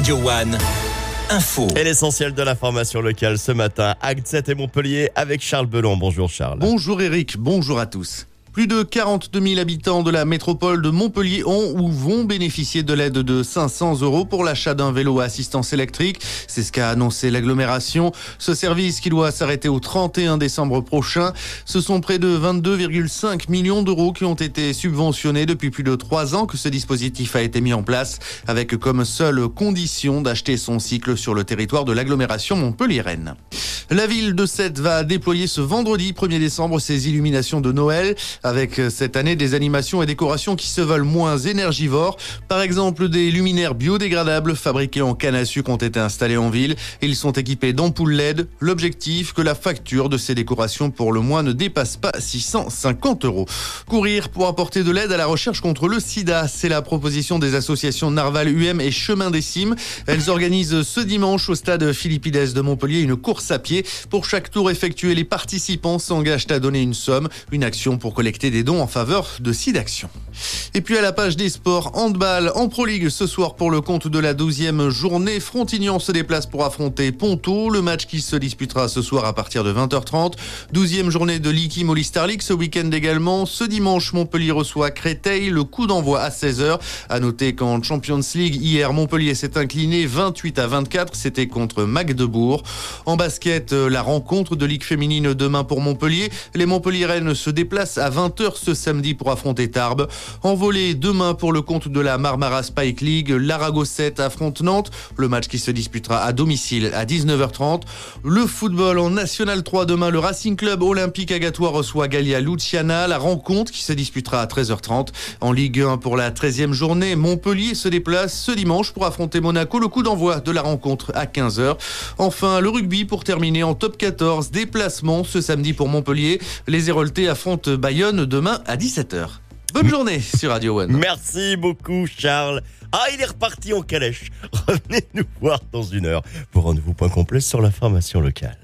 Radio One. Info. Et l'essentiel de l'information locale ce matin, Acte 7 et Montpellier avec Charles Belon. Bonjour Charles. Bonjour Eric, bonjour à tous. Plus de 42 000 habitants de la métropole de Montpellier ont ou vont bénéficier de l'aide de 500 euros pour l'achat d'un vélo à assistance électrique. C'est ce qu'a annoncé l'agglomération. Ce service qui doit s'arrêter au 31 décembre prochain. Ce sont près de 22,5 millions d'euros qui ont été subventionnés depuis plus de trois ans que ce dispositif a été mis en place avec comme seule condition d'acheter son cycle sur le territoire de l'agglomération Montpellier-Rennes. La ville de Sète va déployer ce vendredi 1er décembre ses illuminations de Noël avec euh, cette année des animations et décorations qui se veulent moins énergivores. Par exemple, des luminaires biodégradables fabriqués en canne à sucre ont été installés en ville. Ils sont équipés d'ampoules LED. L'objectif, que la facture de ces décorations pour le mois ne dépasse pas 650 euros. Courir pour apporter de l'aide à la recherche contre le sida, c'est la proposition des associations Narval UM et Chemin des Cimes. Elles organisent ce dimanche au stade Philippides de Montpellier une course à pied pour chaque tour effectué, les participants s'engagent à donner une somme, une action pour collecter des dons en faveur de SIDAction. Et puis à la page des sports, handball en Pro League ce soir pour le compte de la 12e journée. Frontignan se déplace pour affronter Ponto, le match qui se disputera ce soir à partir de 20h30. 12e journée de l'Iki Molly Star League ce week-end également. Ce dimanche, Montpellier reçoit Créteil, le coup d'envoi à 16h. À noter qu'en Champions League, hier, Montpellier s'est incliné 28 à 24. C'était contre Magdebourg. En basket, la rencontre de Ligue féminine demain pour Montpellier. Les Montpelliéraines se déplacent à 20h ce samedi pour affronter Tarbes. En volée demain pour le compte de la Marmara Spike League, l'Arago 7 affronte Nantes. Le match qui se disputera à domicile à 19h30. Le football en National 3 demain, le Racing Club Olympique Agatois reçoit Galia Luciana. La rencontre qui se disputera à 13h30. En Ligue 1 pour la 13e journée, Montpellier se déplace ce dimanche pour affronter Monaco. Le coup d'envoi de la rencontre à 15h. Enfin, le rugby pour terminer en top 14. Déplacement ce samedi pour Montpellier. Les Héroltés affrontent Bayonne demain à 17h. Bonne journée sur Radio One. Merci beaucoup Charles. Ah, il est reparti en calèche. Revenez nous voir dans une heure pour un nouveau point complet sur l'information locale.